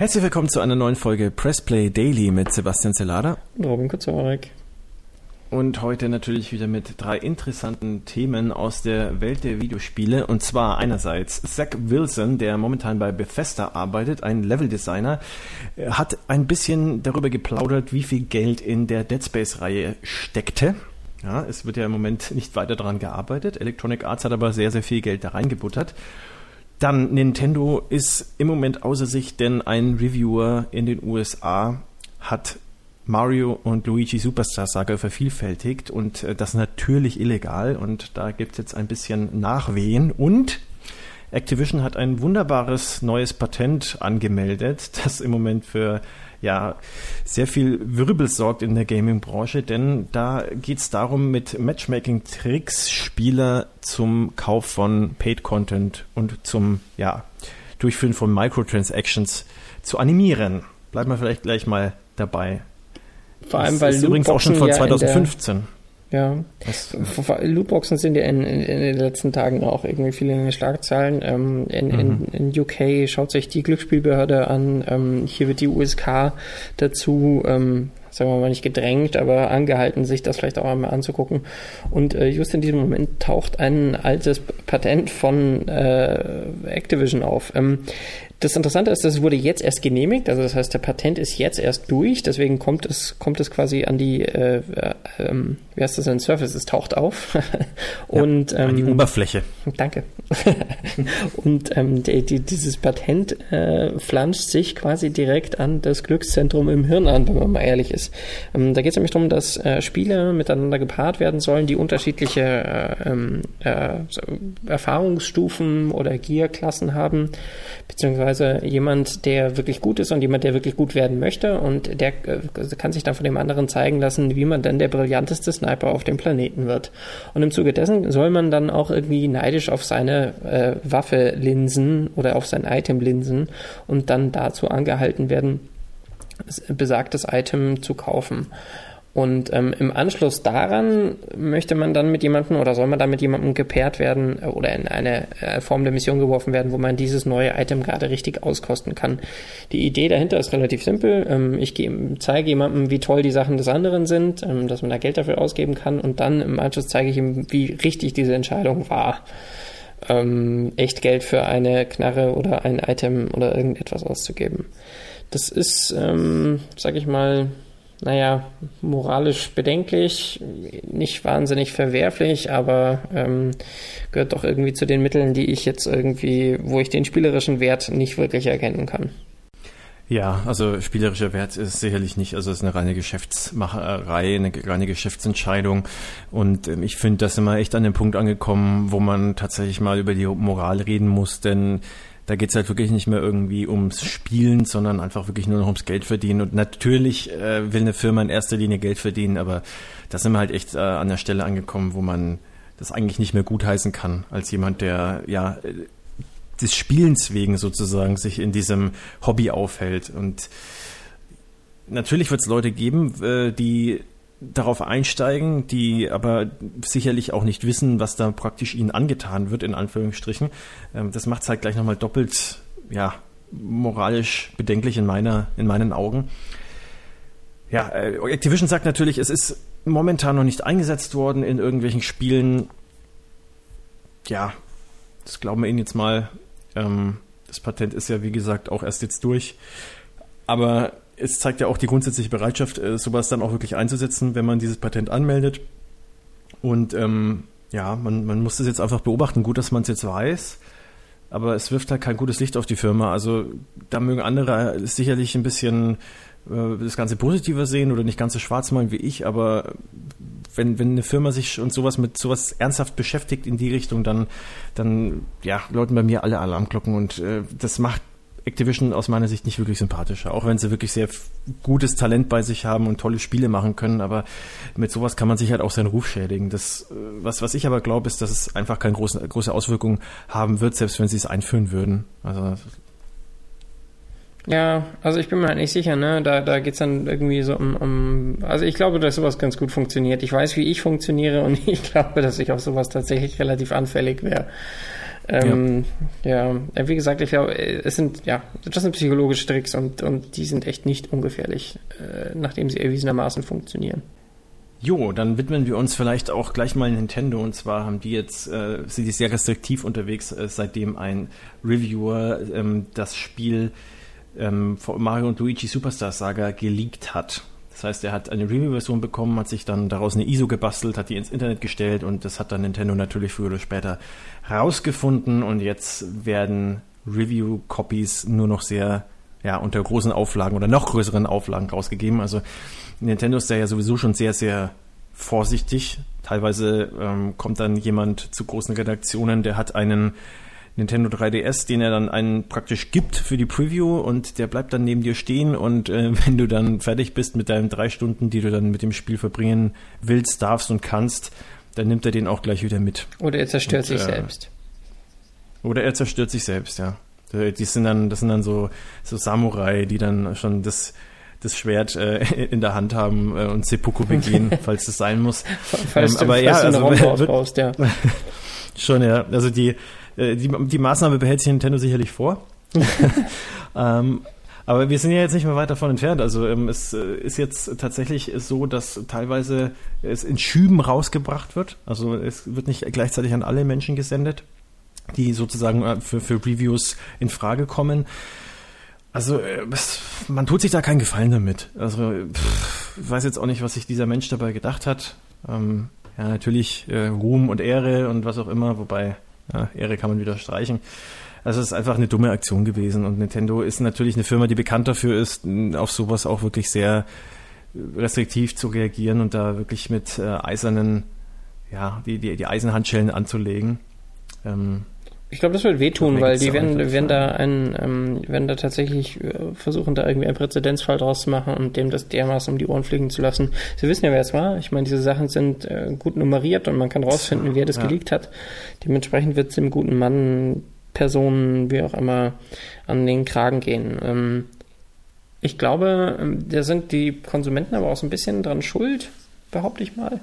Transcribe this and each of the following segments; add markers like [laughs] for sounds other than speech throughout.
Herzlich willkommen zu einer neuen Folge Pressplay Daily mit Sebastian Zelada und Robin Kutzorek. Und heute natürlich wieder mit drei interessanten Themen aus der Welt der Videospiele. Und zwar einerseits Zach Wilson, der momentan bei Bethesda arbeitet, ein Leveldesigner, hat ein bisschen darüber geplaudert, wie viel Geld in der Dead Space-Reihe steckte. Ja, es wird ja im Moment nicht weiter daran gearbeitet. Electronic Arts hat aber sehr, sehr viel Geld da reingebuttert. Dann Nintendo ist im Moment außer sich, denn ein Reviewer in den USA hat Mario und Luigi Superstar Saga vervielfältigt und äh, das natürlich illegal und da gibt es jetzt ein bisschen Nachwehen. Und Activision hat ein wunderbares neues Patent angemeldet, [laughs] das im Moment für ja sehr viel Wirbel sorgt in der Gaming-Branche, denn da geht es darum, mit Matchmaking-Tricks Spieler zum Kauf von Paid-Content und zum ja, Durchführen von Microtransactions zu animieren. Bleiben wir vielleicht gleich mal dabei. Vor allem, das weil ist übrigens auch schon von 2015. Ja, das, Lootboxen sind ja in, in, in, den letzten Tagen auch irgendwie viele in den Schlagzeilen. Ähm, in, mhm. in, in, UK schaut sich die Glücksspielbehörde an. Ähm, hier wird die USK dazu, ähm, sagen wir mal nicht gedrängt, aber angehalten, sich das vielleicht auch einmal anzugucken. Und äh, just in diesem Moment taucht ein altes Patent von äh, Activision auf. Ähm, das Interessante ist, das wurde jetzt erst genehmigt, also das heißt, der Patent ist jetzt erst durch, deswegen kommt es, kommt es quasi an die, äh, äh, ähm, wie heißt das denn, Surface, es taucht auf. [laughs] und, ja, an die ähm, Oberfläche. Danke. [laughs] und ähm, die, die, dieses Patent äh, flanscht sich quasi direkt an das Glückszentrum im Hirn an, wenn man mal ehrlich ist. Ähm, da geht es nämlich darum, dass äh, Spiele miteinander gepaart werden sollen, die unterschiedliche äh, ähm, äh, Erfahrungsstufen oder Gear-Klassen haben, beziehungsweise beziehungsweise jemand, der wirklich gut ist und jemand, der wirklich gut werden möchte und der äh, kann sich dann von dem anderen zeigen lassen, wie man dann der brillanteste Sniper auf dem Planeten wird. Und im Zuge dessen soll man dann auch irgendwie neidisch auf seine äh, Waffe linsen oder auf sein Item linsen und dann dazu angehalten werden, besagtes Item zu kaufen. Und ähm, im Anschluss daran möchte man dann mit jemandem oder soll man dann mit jemandem gepaart werden äh, oder in eine äh, Form der Mission geworfen werden, wo man dieses neue Item gerade richtig auskosten kann. Die Idee dahinter ist relativ simpel. Ähm, ich zeige jemandem, wie toll die Sachen des anderen sind, ähm, dass man da Geld dafür ausgeben kann und dann im Anschluss zeige ich ihm, wie richtig diese Entscheidung war. Ähm, echt Geld für eine Knarre oder ein Item oder irgendetwas auszugeben. Das ist, ähm, sag ich mal, naja, moralisch bedenklich, nicht wahnsinnig verwerflich, aber ähm, gehört doch irgendwie zu den Mitteln, die ich jetzt irgendwie, wo ich den spielerischen Wert nicht wirklich erkennen kann. Ja, also spielerischer Wert ist sicherlich nicht, also es ist eine reine Geschäftsmacherei, eine reine Geschäftsentscheidung und ähm, ich finde, da sind wir echt an dem Punkt angekommen, wo man tatsächlich mal über die Moral reden muss, denn da geht es halt wirklich nicht mehr irgendwie ums Spielen, sondern einfach wirklich nur noch ums Geld verdienen. Und natürlich äh, will eine Firma in erster Linie Geld verdienen, aber da sind wir halt echt äh, an der Stelle angekommen, wo man das eigentlich nicht mehr gutheißen kann, als jemand, der ja des Spielens wegen sozusagen sich in diesem Hobby aufhält. Und natürlich wird es Leute geben, äh, die darauf einsteigen, die aber sicherlich auch nicht wissen, was da praktisch ihnen angetan wird, in Anführungsstrichen. Ähm, das macht es halt gleich nochmal doppelt, ja, moralisch bedenklich in meiner, in meinen Augen. Ja, äh, Activision sagt natürlich, es ist momentan noch nicht eingesetzt worden in irgendwelchen Spielen. Ja, das glauben wir Ihnen jetzt mal. Ähm, das Patent ist ja, wie gesagt, auch erst jetzt durch. Aber es zeigt ja auch die grundsätzliche Bereitschaft, äh, sowas dann auch wirklich einzusetzen, wenn man dieses Patent anmeldet. Und ähm, ja, man, man muss das jetzt einfach beobachten. Gut, dass man es jetzt weiß, aber es wirft halt kein gutes Licht auf die Firma. Also da mögen andere sicherlich ein bisschen äh, das Ganze positiver sehen oder nicht ganz so schwarz malen wie ich, aber wenn, wenn eine Firma sich und sowas mit sowas ernsthaft beschäftigt in die Richtung, dann, dann ja, läuten bei mir alle Alarmglocken und äh, das macht Activision aus meiner Sicht nicht wirklich sympathischer, auch wenn sie wirklich sehr gutes Talent bei sich haben und tolle Spiele machen können, aber mit sowas kann man sich halt auch seinen Ruf schädigen. Das, äh, was, was ich aber glaube, ist, dass es einfach keine große, große Auswirkungen haben wird, selbst wenn sie es einführen würden. Also ja, also ich bin mir halt nicht sicher, ne? Da, da geht's dann irgendwie so um, um. Also ich glaube, dass sowas ganz gut funktioniert. Ich weiß, wie ich funktioniere und [laughs] ich glaube, dass ich auf sowas tatsächlich relativ anfällig wäre. Ähm, ja. ja, wie gesagt, ich glaube, es sind, ja, das sind psychologische Tricks und, und die sind echt nicht ungefährlich, äh, nachdem sie erwiesenermaßen funktionieren. Jo, dann widmen wir uns vielleicht auch gleich mal Nintendo. Und zwar haben die jetzt, äh, sind die sehr restriktiv unterwegs, äh, seitdem ein Reviewer ähm, das Spiel ähm, Mario und Luigi Superstar Saga geleakt hat. Das heißt, er hat eine Review-Version bekommen, hat sich dann daraus eine ISO gebastelt, hat die ins Internet gestellt und das hat dann Nintendo natürlich früher oder später rausgefunden und jetzt werden Review-Copies nur noch sehr ja, unter großen Auflagen oder noch größeren Auflagen rausgegeben. Also Nintendo ist da ja sowieso schon sehr, sehr vorsichtig. Teilweise ähm, kommt dann jemand zu großen Redaktionen, der hat einen Nintendo 3DS, den er dann einen praktisch gibt für die Preview und der bleibt dann neben dir stehen und äh, [laughs] wenn du dann fertig bist mit deinen drei Stunden, die du dann mit dem Spiel verbringen willst, darfst und kannst, dann nimmt er den auch gleich wieder mit. Oder er zerstört und, sich äh, selbst. Oder er zerstört sich selbst, ja. Die sind dann, das sind dann so, so Samurai, die dann schon das, das Schwert äh, [laughs] in der Hand haben äh, und Seppuku begehen, falls es sein muss. [laughs] falls ähm, du, aber falls ja, du also, wird, brauchst, ja. schon, ja. Also die, äh, die, die Maßnahme behält sich Nintendo sicherlich vor. [laughs] ähm, aber wir sind ja jetzt nicht mehr weit davon entfernt. Also ähm, es äh, ist jetzt tatsächlich so, dass teilweise es in Schüben rausgebracht wird. Also es wird nicht gleichzeitig an alle Menschen gesendet, die sozusagen äh, für, für Reviews in Frage kommen. Also es, man tut sich da keinen Gefallen damit. Also pff, ich weiß jetzt auch nicht, was sich dieser Mensch dabei gedacht hat. Ähm, ja, natürlich äh, Ruhm und Ehre und was auch immer, wobei ja, Ehre kann man wieder streichen. Also es ist einfach eine dumme Aktion gewesen und Nintendo ist natürlich eine Firma, die bekannt dafür ist, auf sowas auch wirklich sehr restriktiv zu reagieren und da wirklich mit äh, eisernen, ja, die, die, die Eisenhandschellen anzulegen. Ähm, ich glaube, das wird wehtun, weil die werden, werden da ein, ähm, werden da tatsächlich äh, versuchen, da irgendwie einen Präzedenzfall draus zu machen und dem das dermaßen um die Ohren fliegen zu lassen. Sie wissen ja, wer es war. Ich meine, diese Sachen sind äh, gut nummeriert und man kann rausfinden, wer das ja. geleakt hat. Dementsprechend wird es dem guten Mann, Personen, wie auch immer, an den Kragen gehen. Ähm, ich glaube, ähm, da sind die Konsumenten aber auch so ein bisschen dran schuld, behaupte ich mal.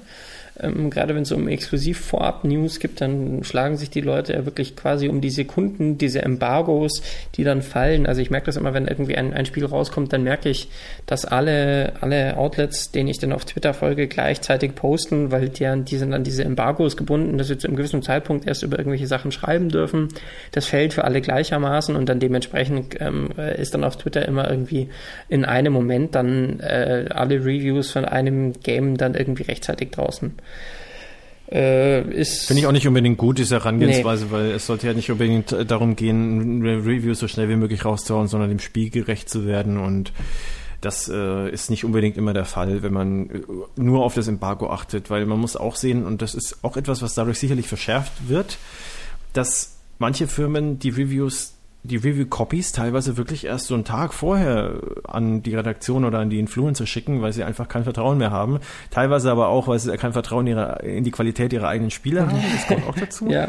Ähm, gerade wenn es um exklusiv Vorab-News gibt, dann schlagen sich die Leute ja wirklich quasi um die Sekunden, diese Embargos, die dann fallen. Also ich merke das immer, wenn irgendwie ein, ein Spiel rauskommt, dann merke ich, dass alle, alle Outlets, denen ich dann auf Twitter folge, gleichzeitig posten, weil die, die sind an diese Embargos gebunden, dass sie zu einem gewissen Zeitpunkt erst über irgendwelche Sachen schreiben dürfen. Das fällt für alle gleichermaßen und dann dementsprechend ähm, ist dann auf Twitter immer irgendwie in einem Moment dann äh, alle Reviews von einem Game dann irgendwie rechtzeitig draußen. Äh, Finde ich auch nicht unbedingt gut, diese Herangehensweise, nee. weil es sollte ja nicht unbedingt äh, darum gehen, Reviews so schnell wie möglich rauszuhauen, sondern dem Spiel gerecht zu werden und das äh, ist nicht unbedingt immer der Fall, wenn man äh, nur auf das Embargo achtet, weil man muss auch sehen, und das ist auch etwas, was dadurch sicherlich verschärft wird, dass manche Firmen die Reviews die Review-Copies teilweise wirklich erst so einen Tag vorher an die Redaktion oder an die Influencer schicken, weil sie einfach kein Vertrauen mehr haben. Teilweise aber auch, weil sie kein Vertrauen in, ihre, in die Qualität ihrer eigenen Spiele haben. Das kommt auch dazu. [laughs] ja.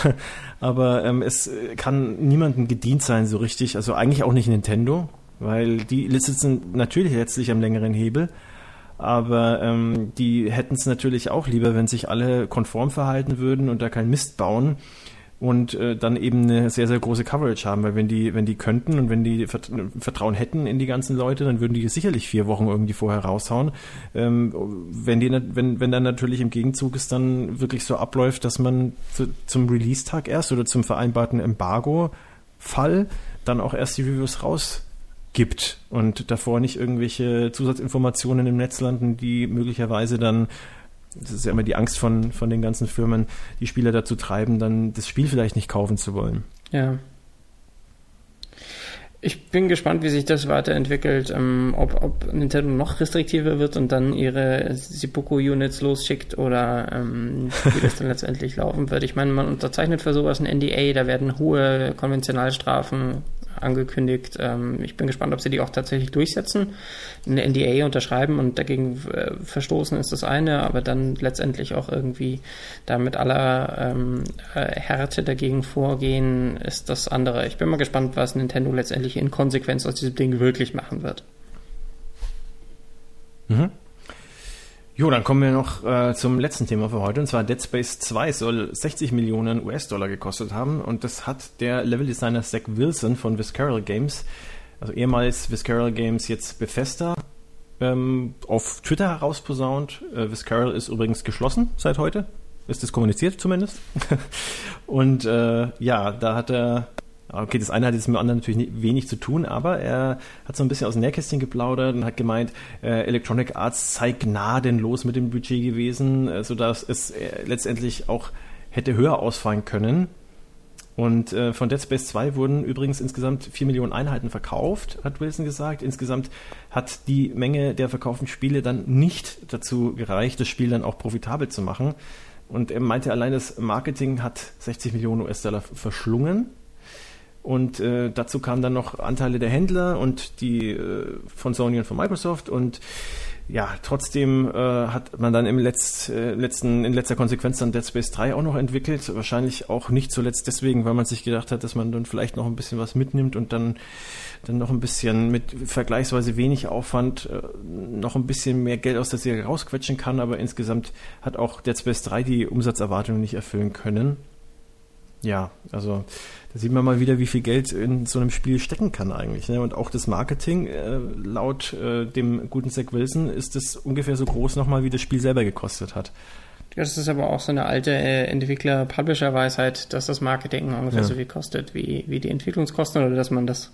[laughs] aber ähm, es kann niemandem gedient sein so richtig. Also eigentlich auch nicht Nintendo, weil die sitzen natürlich letztlich am längeren Hebel. Aber ähm, die hätten es natürlich auch lieber, wenn sich alle konform verhalten würden und da kein Mist bauen und äh, dann eben eine sehr, sehr große Coverage haben, weil wenn die, wenn die könnten und wenn die Vertrauen hätten in die ganzen Leute, dann würden die sicherlich vier Wochen irgendwie vorher raushauen. Ähm, wenn die, wenn, wenn dann natürlich im Gegenzug es dann wirklich so abläuft, dass man zu, zum Release-Tag erst oder zum vereinbarten Embargo-Fall dann auch erst die Reviews rausgibt und davor nicht irgendwelche Zusatzinformationen im Netz landen, die möglicherweise dann das ist ja immer die Angst von, von den ganzen Firmen, die Spieler dazu treiben, dann das Spiel vielleicht nicht kaufen zu wollen. Ja. Ich bin gespannt, wie sich das weiterentwickelt, ähm, ob, ob Nintendo noch restriktiver wird und dann ihre Seppuku-Units losschickt oder ähm, wie das dann [laughs] letztendlich laufen wird. Ich meine, man unterzeichnet für sowas ein NDA, da werden hohe Konventionalstrafen angekündigt. Ähm, ich bin gespannt, ob sie die auch tatsächlich durchsetzen, eine NDA unterschreiben und dagegen äh, verstoßen ist das eine, aber dann letztendlich auch irgendwie da mit aller ähm, äh, Härte dagegen vorgehen, ist das andere. Ich bin mal gespannt, was Nintendo letztendlich in Konsequenz aus diesem Ding wirklich machen wird. Mhm. Jo, dann kommen wir noch äh, zum letzten Thema für heute. Und zwar Dead Space 2 soll 60 Millionen US-Dollar gekostet haben. Und das hat der Leveldesigner Zach Wilson von Visceral Games, also ehemals Visceral Games, jetzt Bethesda, ähm, auf Twitter herausposaunt. Äh, Visceral ist übrigens geschlossen seit heute. Ist das kommuniziert zumindest. [laughs] und äh, ja, da hat er Okay, das eine hat jetzt mit dem anderen natürlich wenig zu tun, aber er hat so ein bisschen aus dem Nähkästchen geplaudert und hat gemeint, äh, Electronic Arts sei gnadenlos mit dem Budget gewesen, äh, sodass es äh, letztendlich auch hätte höher ausfallen können. Und äh, von Dead Space 2 wurden übrigens insgesamt 4 Millionen Einheiten verkauft, hat Wilson gesagt. Insgesamt hat die Menge der verkauften Spiele dann nicht dazu gereicht, das Spiel dann auch profitabel zu machen. Und er meinte, allein das Marketing hat 60 Millionen US-Dollar verschlungen. Und äh, dazu kamen dann noch Anteile der Händler und die äh, von Sony und von Microsoft. Und ja, trotzdem äh, hat man dann im Letz, äh, letzten, in letzter Konsequenz dann Dead Space 3 auch noch entwickelt. Wahrscheinlich auch nicht zuletzt deswegen, weil man sich gedacht hat, dass man dann vielleicht noch ein bisschen was mitnimmt und dann, dann noch ein bisschen mit vergleichsweise wenig Aufwand äh, noch ein bisschen mehr Geld aus der Serie rausquetschen kann. Aber insgesamt hat auch Dead Space 3 die Umsatzerwartungen nicht erfüllen können. Ja, also da sieht man mal wieder, wie viel Geld in so einem Spiel stecken kann eigentlich. Ne? Und auch das Marketing, äh, laut äh, dem guten Zach Wilson, ist es ungefähr so groß nochmal, wie das Spiel selber gekostet hat. Das ist aber auch so eine alte äh, Entwickler-Publisher-Weisheit, dass das Marketing ungefähr ja. so viel kostet wie, wie die Entwicklungskosten oder dass man das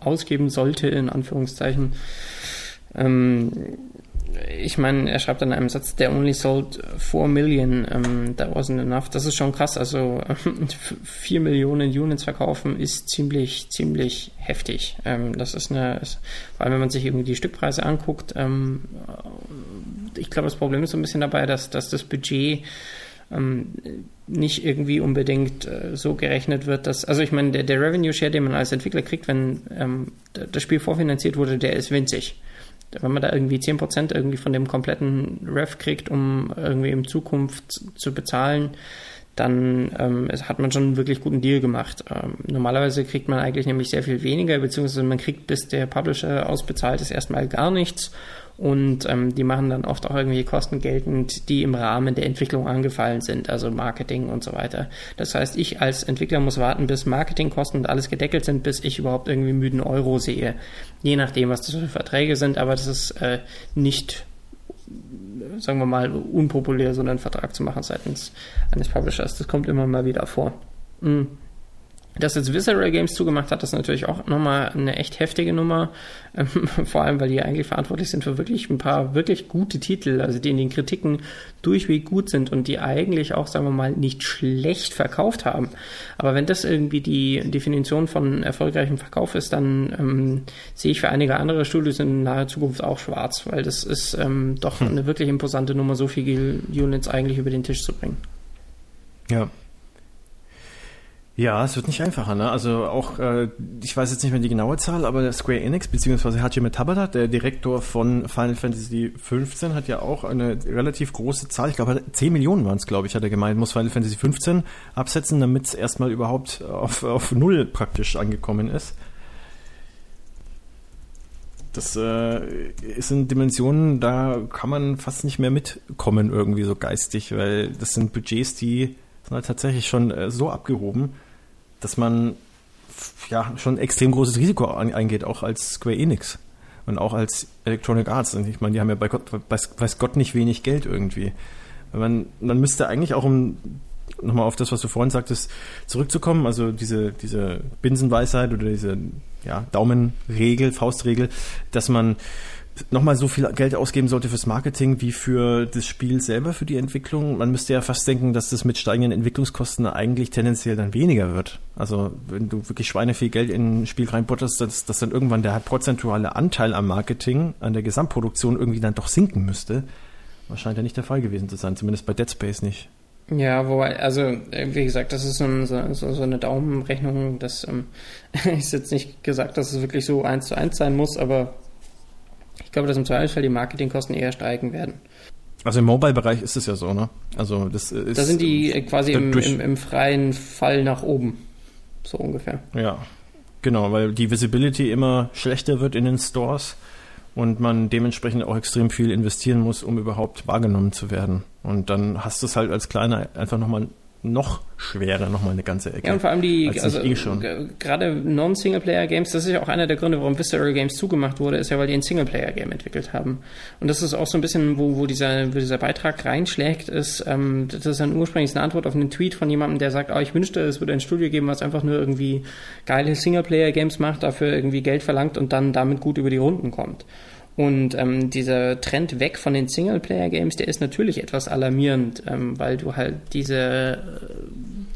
ausgeben sollte, in Anführungszeichen. Ähm, ich meine, er schreibt in einem Satz, der only sold 4 Million, um, that wasn't enough. Das ist schon krass. Also [laughs] 4 Millionen Units verkaufen ist ziemlich, ziemlich heftig. Ähm, das ist eine, ist, vor allem wenn man sich irgendwie die Stückpreise anguckt, ähm, ich glaube, das Problem ist so ein bisschen dabei, dass, dass das Budget ähm, nicht irgendwie unbedingt äh, so gerechnet wird, dass, also ich meine, der, der Revenue Share, den man als Entwickler kriegt, wenn ähm, das Spiel vorfinanziert wurde, der ist winzig wenn man da irgendwie 10% irgendwie von dem kompletten Rev kriegt, um irgendwie in Zukunft zu bezahlen, dann ähm, hat man schon einen wirklich guten Deal gemacht. Ähm, normalerweise kriegt man eigentlich nämlich sehr viel weniger, beziehungsweise man kriegt, bis der Publisher ausbezahlt ist, erstmal gar nichts und ähm, die machen dann oft auch irgendwie Kosten geltend, die im Rahmen der Entwicklung angefallen sind, also Marketing und so weiter. Das heißt, ich als Entwickler muss warten, bis Marketingkosten und alles gedeckelt sind, bis ich überhaupt irgendwie müden Euro sehe. Je nachdem, was das für Verträge sind, aber das ist äh, nicht sagen wir mal, unpopulär, so einen Vertrag zu machen seitens eines Publishers. Das kommt immer mal wieder vor. Mhm. Dass jetzt Visceral Games zugemacht hat, ist natürlich auch nochmal eine echt heftige Nummer. Ähm, [laughs] vor allem, weil die eigentlich verantwortlich sind für wirklich ein paar wirklich gute Titel, also die in den Kritiken durchweg gut sind und die eigentlich auch, sagen wir mal, nicht schlecht verkauft haben. Aber wenn das irgendwie die Definition von erfolgreichem Verkauf ist, dann ähm, sehe ich für einige andere Studios in naher Zukunft auch schwarz, weil das ist ähm, doch hm. eine wirklich imposante Nummer, so viele Units eigentlich über den Tisch zu bringen. Ja, ja, es wird nicht einfacher. Ne? Also auch, äh, ich weiß jetzt nicht mehr die genaue Zahl, aber Square Enix bzw. Hajime Tabata, der Direktor von Final Fantasy XV, hat ja auch eine relativ große Zahl. Ich glaube, 10 Millionen waren es, glaube ich, hat er gemeint, muss Final Fantasy XV absetzen, damit es erstmal überhaupt auf, auf Null praktisch angekommen ist. Das äh, sind Dimensionen, da kann man fast nicht mehr mitkommen irgendwie so geistig, weil das sind Budgets, die sind halt tatsächlich schon äh, so abgehoben dass man ja schon extrem großes Risiko eingeht, auch als Square Enix und auch als Electronic Arts. Und ich meine, die haben ja bei Gott, weiß, Gott nicht wenig Geld irgendwie. Man, man müsste eigentlich auch, um nochmal auf das, was du vorhin sagtest, zurückzukommen, also diese, diese Binsenweisheit oder diese ja, Daumenregel, Faustregel, dass man nochmal so viel Geld ausgeben sollte fürs Marketing wie für das Spiel selber, für die Entwicklung. Man müsste ja fast denken, dass das mit steigenden Entwicklungskosten eigentlich tendenziell dann weniger wird. Also wenn du wirklich Schweine viel Geld in ein Spiel reinbutterst, dass, dass dann irgendwann der prozentuale Anteil am Marketing, an der Gesamtproduktion irgendwie dann doch sinken müsste. Das scheint ja nicht der Fall gewesen zu sein, zumindest bei Dead Space nicht. Ja, wobei, also wie gesagt, das ist so, so, so eine Daumenrechnung. Das ähm, [laughs] ist jetzt nicht gesagt, dass es wirklich so eins zu eins sein muss, aber ich glaube, dass im Zweifelsfall die Marketingkosten eher steigen werden. Also im Mobile-Bereich ist es ja so, ne? Also das ist. Da sind die quasi im, im, im freien Fall nach oben. So ungefähr. Ja, genau, weil die Visibility immer schlechter wird in den Stores und man dementsprechend auch extrem viel investieren muss, um überhaupt wahrgenommen zu werden. Und dann hast du es halt als Kleiner einfach nochmal noch schwerer, nochmal eine ganze Ecke. Ja, und vor allem die, also eh gerade Non-Singleplayer-Games, das ist ja auch einer der Gründe, warum Visceral Games zugemacht wurde, ist ja, weil die ein Singleplayer-Game entwickelt haben. Und das ist auch so ein bisschen, wo, wo, dieser, wo dieser Beitrag reinschlägt, ist, ähm, das ist dann ursprünglich eine Antwort auf einen Tweet von jemandem, der sagt, oh, ich wünschte, es würde ein Studio geben, was einfach nur irgendwie geile Singleplayer-Games macht, dafür irgendwie Geld verlangt und dann damit gut über die Runden kommt. Und ähm, dieser Trend weg von den Singleplayer-Games, der ist natürlich etwas alarmierend, ähm, weil du halt diese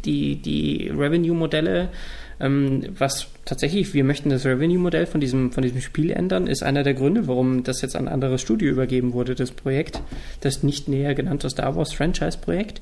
die, die Revenue-Modelle, ähm, was tatsächlich, wir möchten das Revenue-Modell von diesem, von diesem Spiel ändern, ist einer der Gründe, warum das jetzt an ein anderes Studio übergeben wurde, das Projekt, das nicht näher genannte Star Wars Franchise-Projekt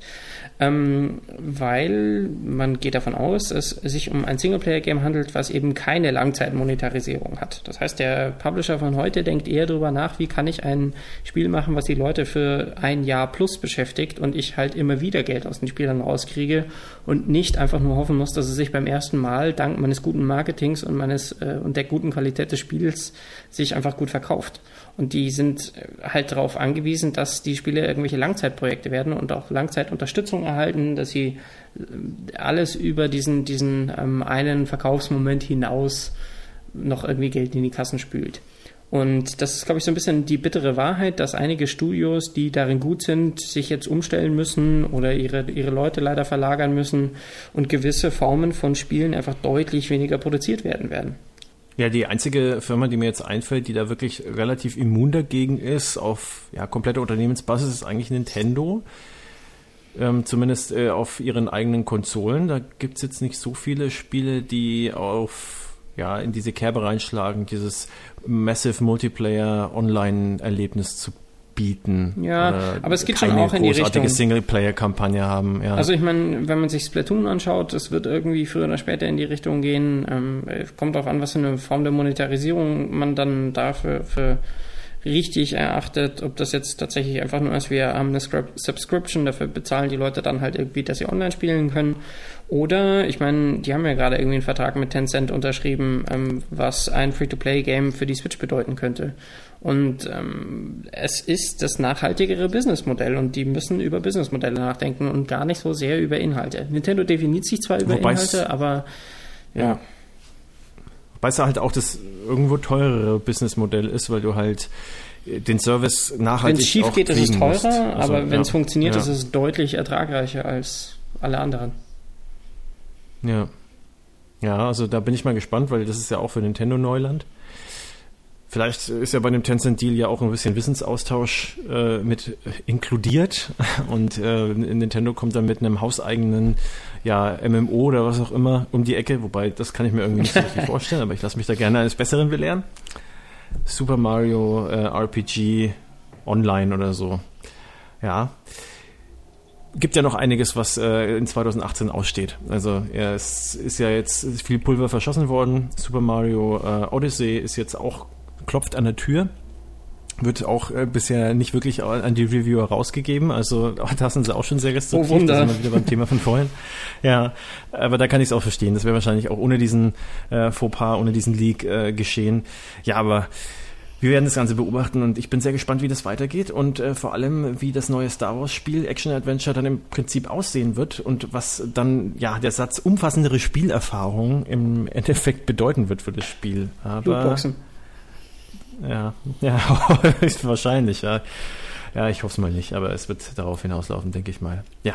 ähm, weil man geht davon aus, es sich um ein Singleplayer-Game handelt, was eben keine Langzeitmonetarisierung hat. Das heißt, der Publisher von heute denkt eher darüber nach, wie kann ich ein Spiel machen, was die Leute für ein Jahr plus beschäftigt und ich halt immer wieder Geld aus den Spielern rauskriege und nicht einfach nur hoffen muss, dass es sich beim ersten Mal dank meines guten Marketings und meines äh, und der guten Qualität des Spiels sich einfach gut verkauft. Und die sind äh, halt darauf angewiesen, dass die Spiele irgendwelche Langzeitprojekte werden und auch Langzeitunterstützung erhalten, dass sie äh, alles über diesen, diesen ähm, einen Verkaufsmoment hinaus noch irgendwie Geld in die Kassen spült. Und das ist, glaube ich, so ein bisschen die bittere Wahrheit, dass einige Studios, die darin gut sind, sich jetzt umstellen müssen oder ihre, ihre Leute leider verlagern müssen und gewisse Formen von Spielen einfach deutlich weniger produziert werden werden. Ja, die einzige Firma, die mir jetzt einfällt, die da wirklich relativ immun dagegen ist, auf ja, komplette Unternehmensbasis, ist eigentlich Nintendo. Ähm, zumindest äh, auf ihren eigenen Konsolen. Da gibt es jetzt nicht so viele Spiele, die auf ja, in diese Kerbe reinschlagen, dieses Massive Multiplayer Online-Erlebnis zu bieten. Ja, aber es geht schon auch in die Richtung. Singleplayer-Kampagne haben. Ja. Also ich meine, wenn man sich Splatoon anschaut, es wird irgendwie früher oder später in die Richtung gehen. Ähm, kommt auch an, was für eine Form der Monetarisierung man dann dafür für richtig erachtet, ob das jetzt tatsächlich einfach nur ist, wir haben eine Subscription, dafür bezahlen die Leute dann halt irgendwie, dass sie online spielen können. Oder, ich meine, die haben ja gerade irgendwie einen Vertrag mit Tencent unterschrieben, ähm, was ein Free-to-Play-Game für die Switch bedeuten könnte. Und ähm, es ist das nachhaltigere Businessmodell und die müssen über Businessmodelle nachdenken und gar nicht so sehr über Inhalte. Nintendo definiert sich zwar über Wobei Inhalte, aber ja. Wobei es halt auch das irgendwo teurere Businessmodell ist, weil du halt den Service nachhaltig Wenn es schief geht, ist es teurer, musst. Also, aber wenn es ja, funktioniert, ja. ist es deutlich ertragreicher als alle anderen. Ja. Ja, also da bin ich mal gespannt, weil das ist ja auch für Nintendo Neuland. Vielleicht ist ja bei dem Tencent-Deal ja auch ein bisschen Wissensaustausch äh, mit inkludiert [laughs] und äh, Nintendo kommt dann mit einem hauseigenen ja, MMO oder was auch immer um die Ecke, wobei das kann ich mir irgendwie nicht so richtig [laughs] vorstellen, aber ich lasse mich da gerne eines Besseren belehren. Super Mario äh, RPG Online oder so. Ja. Gibt ja noch einiges, was äh, in 2018 aussteht. Also ja, es ist ja jetzt viel Pulver verschossen worden. Super Mario äh, Odyssey ist jetzt auch klopft an der Tür. Wird auch äh, bisher nicht wirklich an die Reviewer rausgegeben, also [laughs] da sind sie auch schon sehr restriktiv. Oh, Wunder. Da sind wir wieder beim Thema von vorhin. Ja, aber da kann ich es auch verstehen. Das wäre wahrscheinlich auch ohne diesen äh, Fauxpas, ohne diesen Leak äh, geschehen. Ja, aber wir werden das Ganze beobachten und ich bin sehr gespannt, wie das weitergeht und äh, vor allem, wie das neue Star Wars Spiel Action Adventure dann im Prinzip aussehen wird und was dann ja der Satz umfassendere Spielerfahrung im Endeffekt bedeuten wird für das Spiel. Aber Lootboxen. Ja, [laughs] ja, [laughs] wahrscheinlich, ja. Ja, ich hoffe es mal nicht, aber es wird darauf hinauslaufen, denke ich mal. Ja,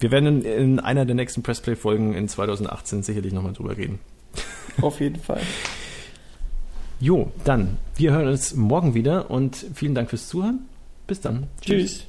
wir werden in, in einer der nächsten Pressplay-Folgen in 2018 sicherlich nochmal drüber reden. [laughs] Auf jeden Fall. Jo, dann, wir hören uns morgen wieder und vielen Dank fürs Zuhören. Bis dann. Tschüss. Tschüss.